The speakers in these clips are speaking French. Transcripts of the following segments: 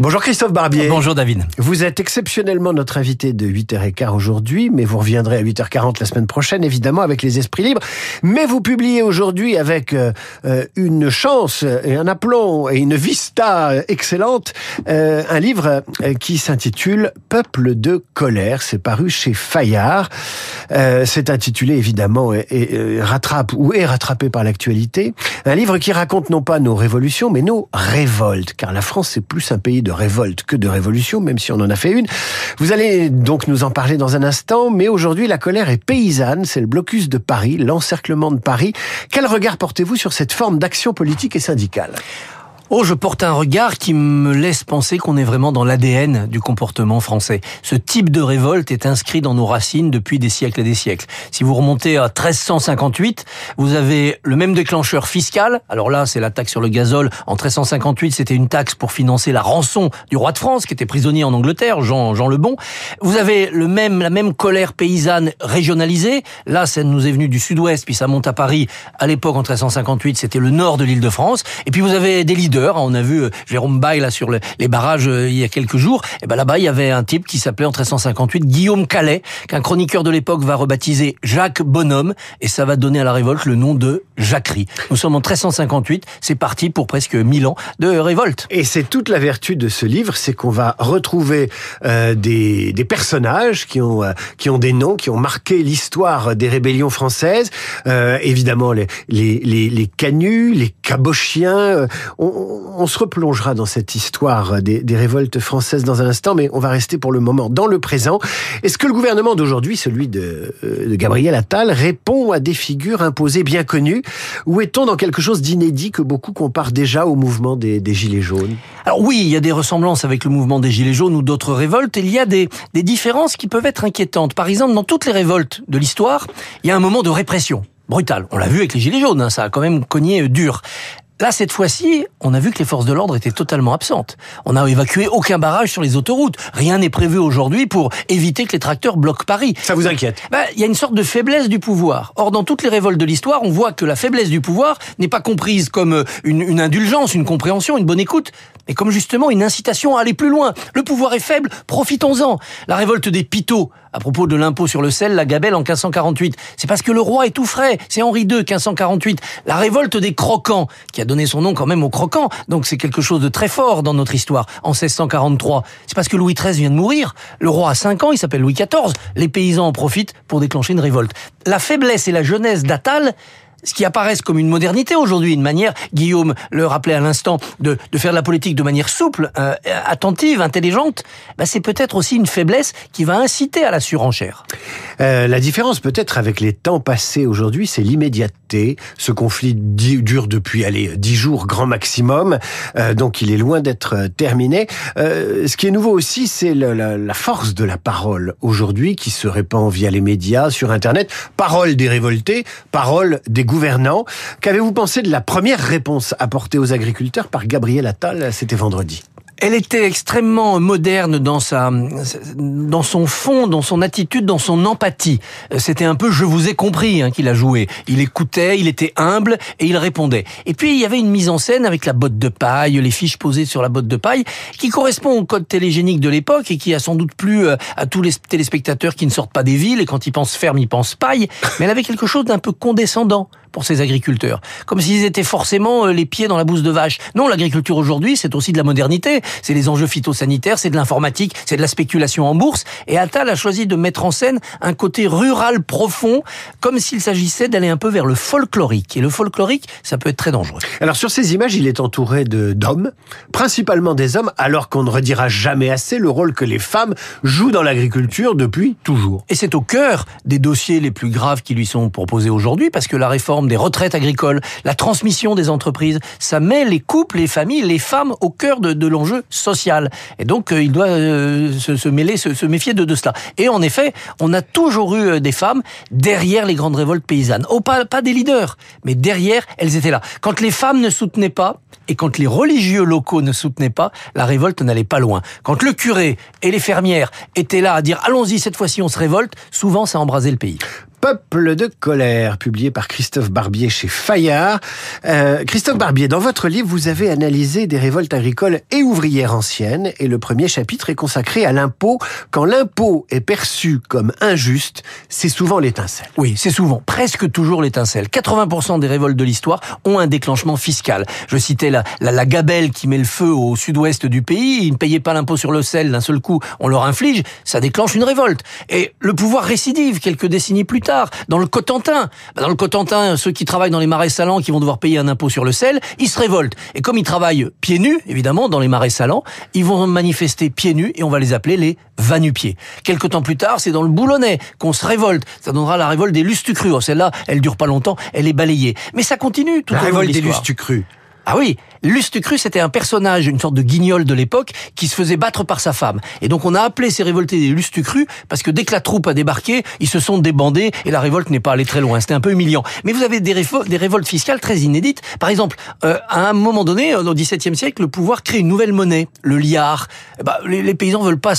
Bonjour Christophe Barbier. Bonjour David. Vous êtes exceptionnellement notre invité de 8h15 aujourd'hui, mais vous reviendrez à 8h40 la semaine prochaine, évidemment, avec les esprits libres. Mais vous publiez aujourd'hui avec euh, euh, une chance et un aplomb et une vista excellente, euh, un livre qui s'intitule Peuple de colère. C'est paru chez Fayard. C'est intitulé évidemment et, et, rattrape ou est rattrapé par l'actualité. Un livre qui raconte non pas nos révolutions, mais nos révoltes, car la France c'est plus un pays de révolte que de révolution, même si on en a fait une. Vous allez donc nous en parler dans un instant, mais aujourd'hui la colère est paysanne, c'est le blocus de Paris, l'encerclement de Paris. Quel regard portez-vous sur cette forme d'action politique et syndicale? Oh, je porte un regard qui me laisse penser qu'on est vraiment dans l'ADN du comportement français. Ce type de révolte est inscrit dans nos racines depuis des siècles et des siècles. Si vous remontez à 1358, vous avez le même déclencheur fiscal. Alors là, c'est la taxe sur le gazole. En 1358, c'était une taxe pour financer la rançon du roi de France, qui était prisonnier en Angleterre, Jean, le Bon. Vous avez le même, la même colère paysanne régionalisée. Là, ça nous est venu du sud-ouest, puis ça monte à Paris. À l'époque, en 1358, c'était le nord de l'île de France. Et puis vous avez des leaders on a vu euh, Jérôme Bay là sur les barrages euh, il y a quelques jours. Et ben là-bas, il y avait un type qui s'appelait en 1358 Guillaume Calais, qu'un chroniqueur de l'époque va rebaptiser Jacques Bonhomme, et ça va donner à la révolte le nom de Jacquerie. Nous sommes en 1358, c'est parti pour presque 1000 ans de révolte. Et c'est toute la vertu de ce livre, c'est qu'on va retrouver euh, des, personnages qui ont qui ont des noms, qui ont marqué l'histoire des rébellions françaises. évidemment, les les les, les canuts, les cabochiens. On, on se replongera dans cette histoire des, révoltes françaises dans un instant, mais on va rester pour le moment dans le présent. Est-ce que le gouvernement d'aujourd'hui, celui de, euh, Gabriel Attal, répond à des figures imposées bien connues? Ou est-on dans quelque chose d'inédit que beaucoup comparent déjà au mouvement des, Gilets jaunes? Alors oui, il y a des ressemblances avec le mouvement des Gilets jaunes ou d'autres révoltes. Il y a des, des différences qui peuvent être inquiétantes. Par exemple, dans toutes les révoltes de l'histoire, il y a un moment de répression brutale. On l'a vu avec les Gilets jaunes, hein, ça a quand même cogné dur. Là, cette fois-ci, on a vu que les forces de l'ordre étaient totalement absentes. On n'a évacué aucun barrage sur les autoroutes. Rien n'est prévu aujourd'hui pour éviter que les tracteurs bloquent Paris. Ça vous inquiète? Bah, Il y a une sorte de faiblesse du pouvoir. Or, dans toutes les révoltes de l'histoire, on voit que la faiblesse du pouvoir n'est pas comprise comme euh, une, une indulgence, une compréhension, une bonne écoute, mais comme justement une incitation à aller plus loin. Le pouvoir est faible, profitons-en. La révolte des Pitots, à propos de l'impôt sur le sel, la gabelle en 1548, c'est parce que le roi est tout frais. C'est Henri II, 1548. La révolte des croquants, qui a donné son nom quand même aux croquants, donc c'est quelque chose de très fort dans notre histoire, en 1643. C'est parce que Louis XIII vient de mourir. Le roi a 5 ans, il s'appelle Louis XIV. Les paysans en profitent pour déclencher une révolte. La faiblesse et la jeunesse d'Atal, ce qui apparaissent comme une modernité aujourd'hui, une manière, Guillaume le rappelait à l'instant, de, de, faire de la politique de manière souple, euh, attentive, intelligente, bah c'est peut-être aussi une faiblesse qui va inciter à la surenchère. Euh, la différence peut-être avec les temps passés aujourd'hui, c'est l'immédiateté. Ce conflit dure depuis, allez, dix jours grand maximum, euh, donc il est loin d'être euh, terminé. Euh, ce qui est nouveau aussi, c'est la, la force de la parole aujourd'hui qui se répand via les médias, sur Internet. Parole des révoltés, parole des gouvernants. Qu'avez-vous pensé de la première réponse apportée aux agriculteurs par Gabriel Attal C'était vendredi? Elle était extrêmement moderne dans sa, dans son fond, dans son attitude, dans son empathie. C'était un peu je vous ai compris hein, qu'il a joué. Il écoutait, il était humble et il répondait. Et puis il y avait une mise en scène avec la botte de paille, les fiches posées sur la botte de paille, qui correspond au code télégénique de l'époque et qui a sans doute plu euh, à tous les téléspectateurs qui ne sortent pas des villes et quand ils pensent ferme, ils pensent paille. Mais elle avait quelque chose d'un peu condescendant pour ces agriculteurs. Comme s'ils étaient forcément euh, les pieds dans la bouse de vache. Non, l'agriculture aujourd'hui, c'est aussi de la modernité. C'est les enjeux phytosanitaires, c'est de l'informatique, c'est de la spéculation en bourse. Et Attal a choisi de mettre en scène un côté rural profond, comme s'il s'agissait d'aller un peu vers le folklorique. Et le folklorique, ça peut être très dangereux. Alors sur ces images, il est entouré de d'hommes, principalement des hommes, alors qu'on ne redira jamais assez le rôle que les femmes jouent dans l'agriculture depuis toujours. Et c'est au cœur des dossiers les plus graves qui lui sont proposés aujourd'hui, parce que la réforme des retraites agricoles, la transmission des entreprises. Ça met les couples, les familles, les femmes au cœur de, de l'enjeu social. Et donc, euh, il doit euh, se, se, mêler, se, se méfier de, de, cela. Et en effet, on a toujours eu euh, des femmes derrière les grandes révoltes paysannes. Oh, pas, pas des leaders, mais derrière, elles étaient là. Quand les femmes ne soutenaient pas, et quand les religieux locaux ne soutenaient pas, la révolte n'allait pas loin. Quand le curé et les fermières étaient là à dire allons-y, cette fois-ci on se révolte, souvent ça embrasait le pays. Peuple de colère, publié par Christophe Barbier chez Fayard. Euh, Christophe Barbier, dans votre livre, vous avez analysé des révoltes agricoles et ouvrières anciennes, et le premier chapitre est consacré à l'impôt. Quand l'impôt est perçu comme injuste, c'est souvent l'étincelle. Oui, c'est souvent, presque toujours l'étincelle. 80% des révoltes de l'histoire ont un déclenchement fiscal. Je citais la, la, la gabelle qui met le feu au sud-ouest du pays, ils ne payaient pas l'impôt sur le sel, d'un seul coup, on leur inflige, ça déclenche une révolte. Et le pouvoir récidive quelques décennies plus tard dans le Cotentin. Bah, dans le Cotentin, ceux qui travaillent dans les marais salants, qui vont devoir payer un impôt sur le sel, ils se révoltent. Et comme ils travaillent pieds nus, évidemment, dans les marais salants, ils vont manifester pieds nus et on va les appeler les vanupiers. Quelque temps plus tard, c'est dans le Boulonnais qu'on se révolte. Ça donnera la révolte des lustucrus. Oh, celle-là, elle dure pas longtemps, elle est balayée. Mais ça continue tout La au long de révolte des lustucrus. Ah oui, Lustucru, c'était un personnage, une sorte de guignol de l'époque, qui se faisait battre par sa femme. Et donc on a appelé ces révoltés des Lustucru, parce que dès que la troupe a débarqué, ils se sont débandés, et la révolte n'est pas allée très loin. C'était un peu humiliant. Mais vous avez des, révoltes fiscales très inédites. Par exemple, euh, à un moment donné, euh, au XVIIe siècle, le pouvoir crée une nouvelle monnaie, le liard. Eh ben, les, les paysans veulent pas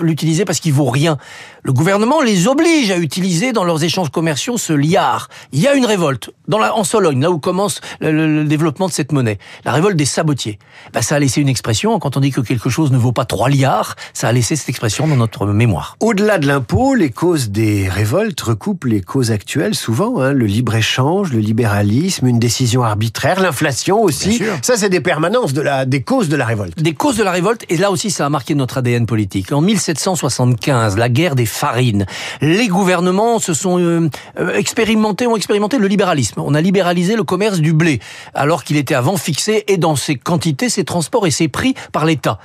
l'utiliser parce qu'il vaut rien. Le gouvernement les oblige à utiliser dans leurs échanges commerciaux ce liard. Il y a une révolte dans la, en Sologne, là où commence le, le- le développement de cette monnaie. La révolte des sabotiers. Ben, ça a laissé une expression. Quand on dit que quelque chose ne vaut pas trois liards, ça a laissé cette expression dans notre mémoire. Au-delà de l'impôt, les causes des révoltes recoupent les causes actuelles souvent. hein, le libre-échange, le libéralisme, une décision arbitraire, l'inflation aussi. Ça, c'est des permanences de la, des causes de la révolte. Des causes de la révolte, et là aussi ça a marqué notre ADN politique. En 1775, la guerre des farines, les gouvernements se sont euh, euh, expérimentés, ont expérimenté le libéralisme. On a libéralisé le commerce du blé, alors qu'il était avant fixé et dans ses quantités, ses transports et ses prix par l'État.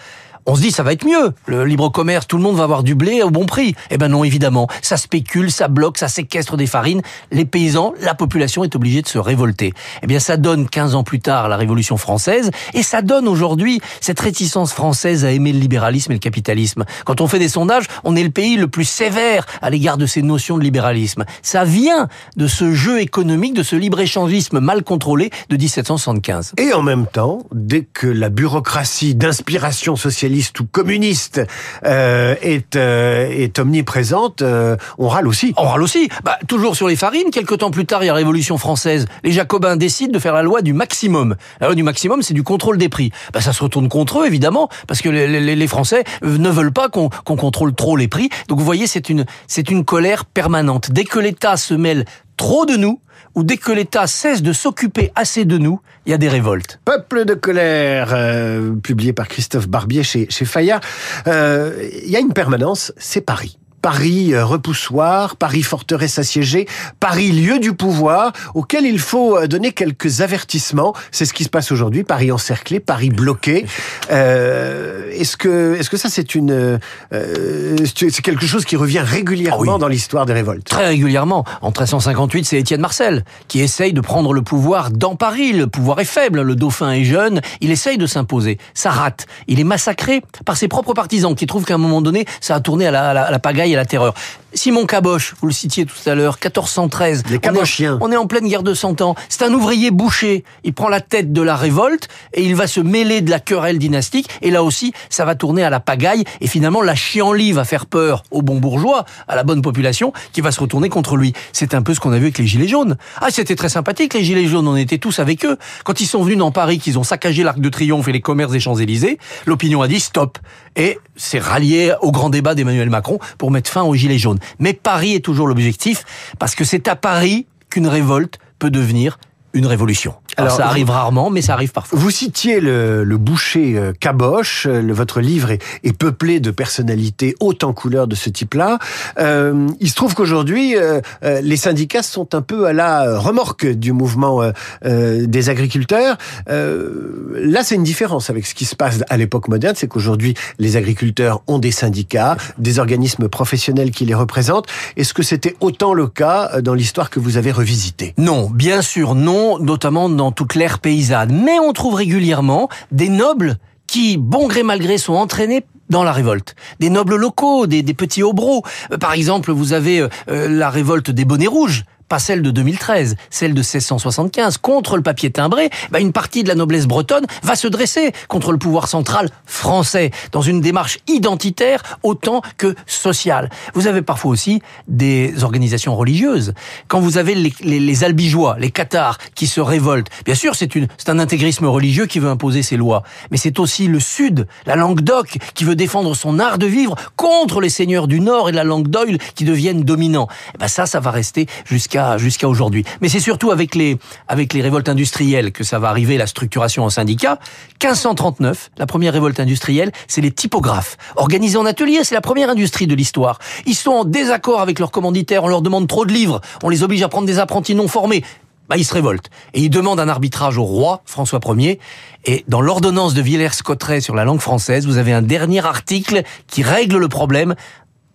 On se dit ça va être mieux, le libre commerce, tout le monde va avoir du blé au bon prix. Eh ben non, évidemment, ça spécule, ça bloque, ça séquestre des farines. Les paysans, la population est obligée de se révolter. Eh bien, ça donne 15 ans plus tard la Révolution française, et ça donne aujourd'hui cette réticence française à aimer le libéralisme et le capitalisme. Quand on fait des sondages, on est le pays le plus sévère à l'égard de ces notions de libéralisme. Ça vient de ce jeu économique, de ce libre-échangisme mal contrôlé de 1775. Et en même temps, dès que la bureaucratie d'inspiration socialiste ou communiste euh, est, euh, est omniprésente, euh, on râle aussi. On râle aussi. Bah, toujours sur les farines, quelques temps plus tard, il y a la Révolution française. Les Jacobins décident de faire la loi du maximum. La loi du maximum, c'est du contrôle des prix. Bah, ça se retourne contre eux, évidemment, parce que les, Français ne veulent pas qu'on qu'on contrôle trop les prix. Donc vous voyez, c'est une, c'est une colère permanente. Dès que l'État se mêle trop de nous, ou dès que l'État cesse de s'occuper assez de nous, il y a des révoltes. Peuple de colère, euh, publié par Christophe Barbier chez, chez Fayard. Euh, Il y a une permanence, c'est Paris. Paris euh, repoussoir, Paris forteresse assiégée, Paris lieu du pouvoir, auquel il faut euh, donner quelques avertissements. C'est ce qui se passe aujourd'hui. Paris encerclé, Paris bloqué. Euh, est-ce que, est-ce que ça c'est une, euh, c'est quelque chose qui revient régulièrement Ah oui. dans l'histoire des révoltes? Très régulièrement. En 1358, c'est Étienne Marcel qui essaye de prendre le pouvoir dans Paris. Le pouvoir est faible, le dauphin est jeune, il essaye de s'imposer. Ça rate. Il est massacré par ses propres partisans qui trouvent qu'à un moment donné, ça a tourné à la, à la- à la pagaille et à la terreur. Simon Caboche, vous le citiez tout à l'heure, 1413. Les On est- Cabochiens. On est en pleine guerre de Cent Ans. C'est un ouvrier boucher. Il prend la tête de la révolte et il va se mêler de la querelle dynastique. Et là aussi, ça va tourner à la pagaille. Et finalement, la chienlit va faire peur aux bons bourgeois, à la bonne population, qui va se retourner contre lui. C'est un peu ce qu'on a vu avec les Gilets jaunes. Ah, c'était très sympathique, les Gilets jaunes. On était tous avec eux. Quand ils sont venus dans Paris, qu'ils ont saccagé l'Arc de Triomphe et les commerces des Champs-Élysées, l'opinion a dit stop. Et c'est rallié au grand débat d'Emmanuel Macron pour mettre fin aux Gilets jaunes. Mais Paris est toujours l'objectif, parce que c'est à Paris qu'une révolte peut devenir une révolution. Alors, ça arrive rarement, mais ça arrive parfois. Vous citiez le, le boucher euh, Caboche. Euh, le- votre livre est, est peuplé de personnalités hautes en couleur de ce type-là. Euh, il se trouve qu'aujourd'hui, euh, euh, les syndicats sont un peu à la remorque du mouvement euh, euh, des agriculteurs. Euh, là, c'est une différence avec ce qui se passe à l'époque moderne, c'est qu'aujourd'hui, les agriculteurs ont des syndicats, des organismes professionnels qui les représentent. Est-ce que c'était autant le cas dans l'histoire que vous avez revisitée Non, bien sûr non, notamment dans toute l'ère paysanne. Mais on trouve régulièrement des nobles qui, bon gré mal gré, sont entraînés dans la révolte. Des nobles locaux, des, petits obros. Euh, Par exemple, vous avez euh, euh, la révolte des bonnets rouges. Pas celle de 2013, celle de 1675, contre le papier timbré, bah une partie de la noblesse bretonne va se dresser contre le pouvoir central français, dans une démarche identitaire autant que sociale. Vous avez parfois aussi des organisations religieuses. Quand vous avez les, les, les albigeois, les cathares, qui se révoltent, bien sûr, c'est un intégrisme religieux qui veut imposer ses lois, mais c'est aussi le Sud, la Languedoc, qui veut défendre son art de vivre contre les seigneurs du Nord et la Languedoc qui deviennent dominants. Ben ça, ça va rester jusqu'à jusqu'à aujourd'hui. Mais c'est surtout avec les avec les révoltes industrielles que ça va arriver, la structuration en syndicat. 1539, la première révolte industrielle, c'est les typographes. Organisés en atelier, c'est la première industrie de l'histoire. Ils sont en désaccord avec leurs commanditaires, on leur demande trop de livres, on les oblige à prendre des apprentis non formés bah, ils se révoltent. Et ils demandent un arbitrage au roi, François Ier. Et dans l'ordonnance de Villers-Cotterêts sur la langue française, vous avez un dernier article qui règle le problème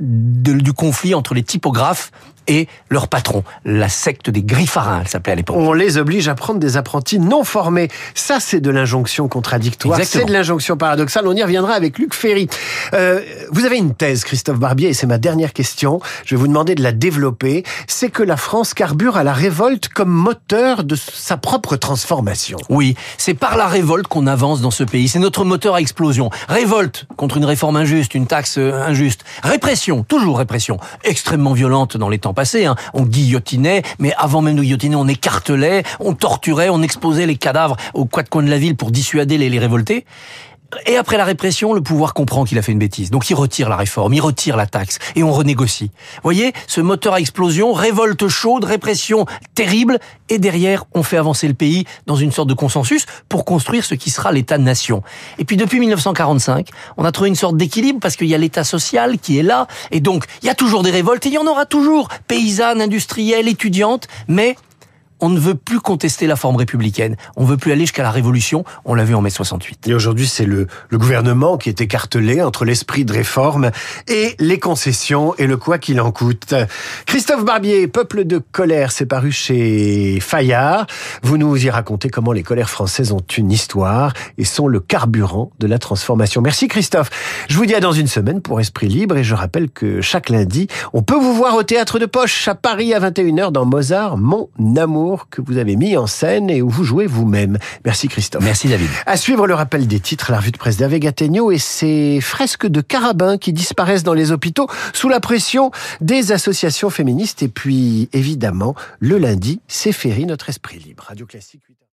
du conflit entre les typographes et leur patron, la secte des Griffarins, elle s'appelait à l'époque. On les oblige à prendre des apprentis non formés. Ça, c'est de l'injonction contradictoire, c'est de l'injonction paradoxale. On y reviendra avec Luc Ferry. Euh, vous avez une thèse, Christophe Barbier, et c'est ma dernière question. Je vais vous demander de la développer. C'est que la France carbure à la révolte comme moteur de sa propre transformation. Oui, c'est par la révolte qu'on avance dans ce pays. C'est notre moteur à explosion. Révolte contre une réforme injuste, une taxe euh, injuste. Répression, toujours répression, extrêmement violente dans les temps Hein. On guillotinait, mais avant même de guillotiner, on écartelait, on torturait, on exposait les cadavres aux quatre coins de la ville pour dissuader les révoltés. Et après la répression, le pouvoir comprend qu'il a fait une bêtise. Donc il retire la réforme, il retire la taxe et on renégocie. voyez, ce moteur à explosion, révolte chaude, répression terrible et derrière, on fait avancer le pays dans une sorte de consensus pour construire ce qui sera l'État-nation. Et puis depuis 1945, on a trouvé une sorte d'équilibre parce qu'il y a l'État social qui est là et donc il y a toujours des révoltes et il y en aura toujours, paysannes, industrielles, étudiantes, mais on ne veut plus contester la forme républicaine. On veut plus aller jusqu'à la révolution. On l'a vu en mai 68. Et aujourd'hui, c'est le, gouvernement qui est écartelé entre l'esprit de réforme et les concessions et le quoi qu'il en coûte. Christophe Barbier, Peuple de colère, c'est paru chez Fayard. Vous nous y racontez comment les colères françaises ont une histoire et sont le carburant de la transformation. Merci Christophe. Je vous dis à dans une semaine pour Esprit Libre et je rappelle que chaque lundi, on peut vous voir au Théâtre de Poche à Paris à 21h dans Mozart, Mon Amour que vous avez mis en scène et où vous jouez vous-même. Merci Christophe. Merci David. À suivre le rappel des titres, la revue de presse Gattegno et ses fresques de carabins qui disparaissent dans les hôpitaux sous la pression des associations féministes. Et puis, évidemment, le lundi, c'est Ferry, notre esprit libre. Radio Classique 8